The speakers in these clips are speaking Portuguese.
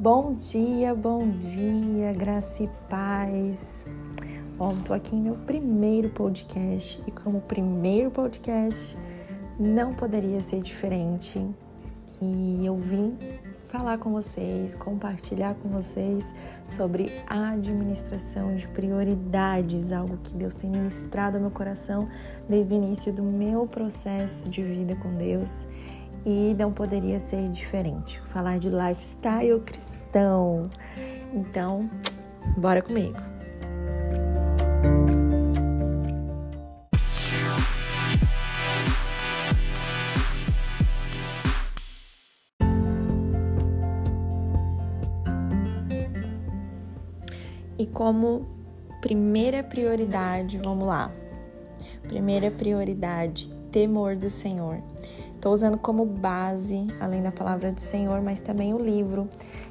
Bom dia, bom dia, graça e paz. Bom, tô aqui em meu primeiro podcast e como primeiro podcast não poderia ser diferente. E eu vim falar com vocês, compartilhar com vocês sobre administração de prioridades, algo que Deus tem ministrado ao meu coração desde o início do meu processo de vida com Deus e não poderia ser diferente. Falar de lifestyle cristão. Então, bora comigo. E como primeira prioridade, vamos lá. Primeira prioridade, temor do Senhor. Estou usando como base, além da palavra do Senhor, mas também o livro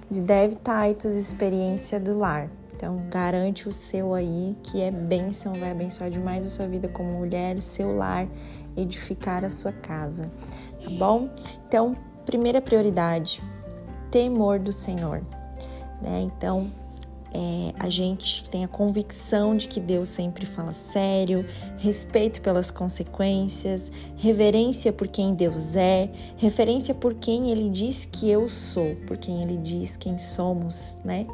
de Dev Titus, Experiência do Lar. Então, garante o seu aí, que é bênção, vai abençoar demais a sua vida como mulher, seu lar, edificar a sua casa, tá bom? Então, primeira prioridade, temor do Senhor, né? Então, é, a gente tem a convicção de que Deus sempre fala sério, respeito pelas consequências, reverência por quem Deus é, referência por quem Ele diz que eu sou, por quem Ele diz quem somos, né?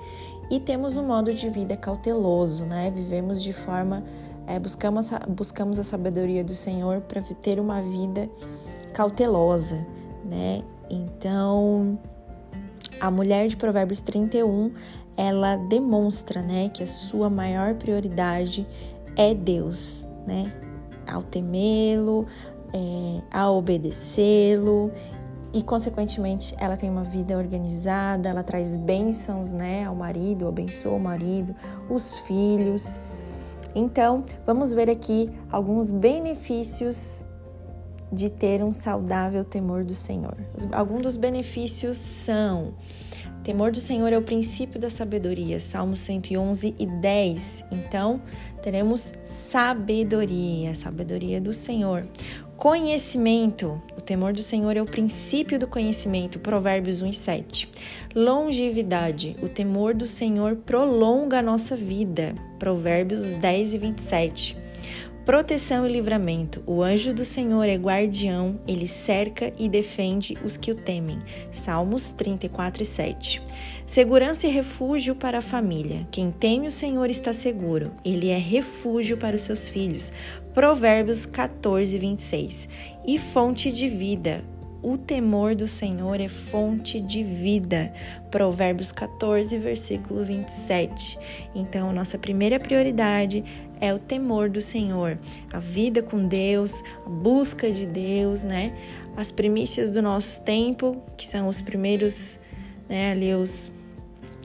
E temos um modo de vida cauteloso, né? Vivemos de forma, é, buscamos, buscamos a sabedoria do Senhor para ter uma vida cautelosa, né? Então, a mulher de Provérbios 31 ela demonstra, né, que a sua maior prioridade é Deus, né? Ao temê-lo, é, a obedecê-lo e, consequentemente, ela tem uma vida organizada, ela traz bênçãos, né, ao marido, abençoa o marido, os filhos. Então, vamos ver aqui alguns benefícios de ter um saudável temor do Senhor. Alguns dos benefícios são Temor do Senhor é o princípio da sabedoria, Salmo 111 e 10. Então, teremos sabedoria, sabedoria do Senhor. Conhecimento, o temor do Senhor é o princípio do conhecimento, Provérbios 1 e 7. Longevidade, o temor do Senhor prolonga a nossa vida, Provérbios 10 e 27. Proteção e livramento. O anjo do Senhor é guardião, ele cerca e defende os que o temem. Salmos 34 e 7. Segurança e refúgio para a família. Quem teme o Senhor está seguro. Ele é refúgio para os seus filhos. Provérbios 14, 26. E fonte de vida. O temor do Senhor é fonte de vida. Provérbios 14, versículo 27. Então, nossa primeira prioridade é o temor do Senhor, a vida com Deus, a busca de Deus, né? As primícias do nosso tempo, que são os primeiros, né, ali os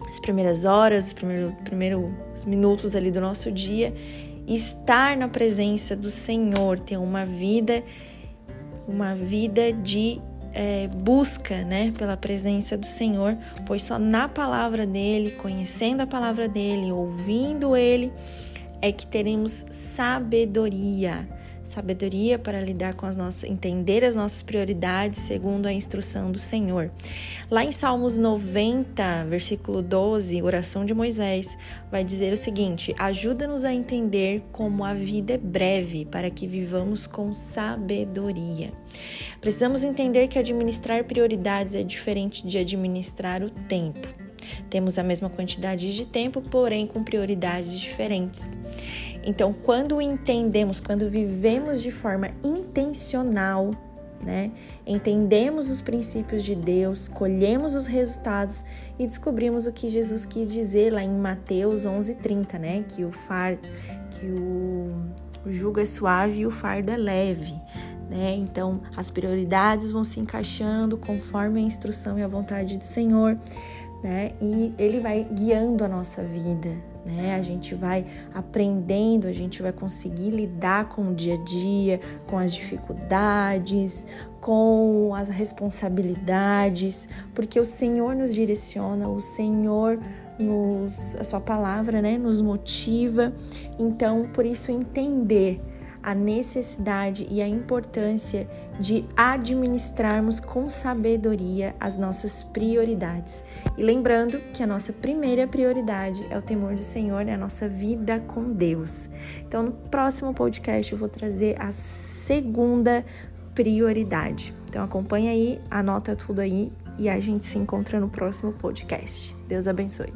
as primeiras horas, os primeiros, primeiros minutos ali do nosso dia, estar na presença do Senhor, ter uma vida, uma vida de é, busca, né, pela presença do Senhor, pois só na palavra dele, conhecendo a palavra dele, ouvindo ele, é que teremos sabedoria. Sabedoria para lidar com as nossas, entender as nossas prioridades segundo a instrução do Senhor. Lá em Salmos 90, versículo 12, oração de Moisés, vai dizer o seguinte: Ajuda-nos a entender como a vida é breve, para que vivamos com sabedoria. Precisamos entender que administrar prioridades é diferente de administrar o tempo. Temos a mesma quantidade de tempo, porém com prioridades diferentes. Então, quando entendemos, quando vivemos de forma intencional, né? Entendemos os princípios de Deus, colhemos os resultados e descobrimos o que Jesus quis dizer lá em Mateus 11:30, né? Que o fardo, que o, o jugo é suave e o fardo é leve, né? Então, as prioridades vão se encaixando conforme a instrução e a vontade do Senhor né? E ele vai guiando a nossa vida, né? A gente vai aprendendo, a gente vai conseguir lidar com o dia a dia, com as dificuldades, com as responsabilidades, porque o Senhor nos direciona, o Senhor nos, a sua palavra, né, nos motiva. Então, por isso entender a necessidade e a importância de administrarmos com sabedoria as nossas prioridades. E lembrando que a nossa primeira prioridade é o temor do Senhor, é a nossa vida com Deus. Então, no próximo podcast eu vou trazer a segunda prioridade. Então, acompanha aí, anota tudo aí e a gente se encontra no próximo podcast. Deus abençoe.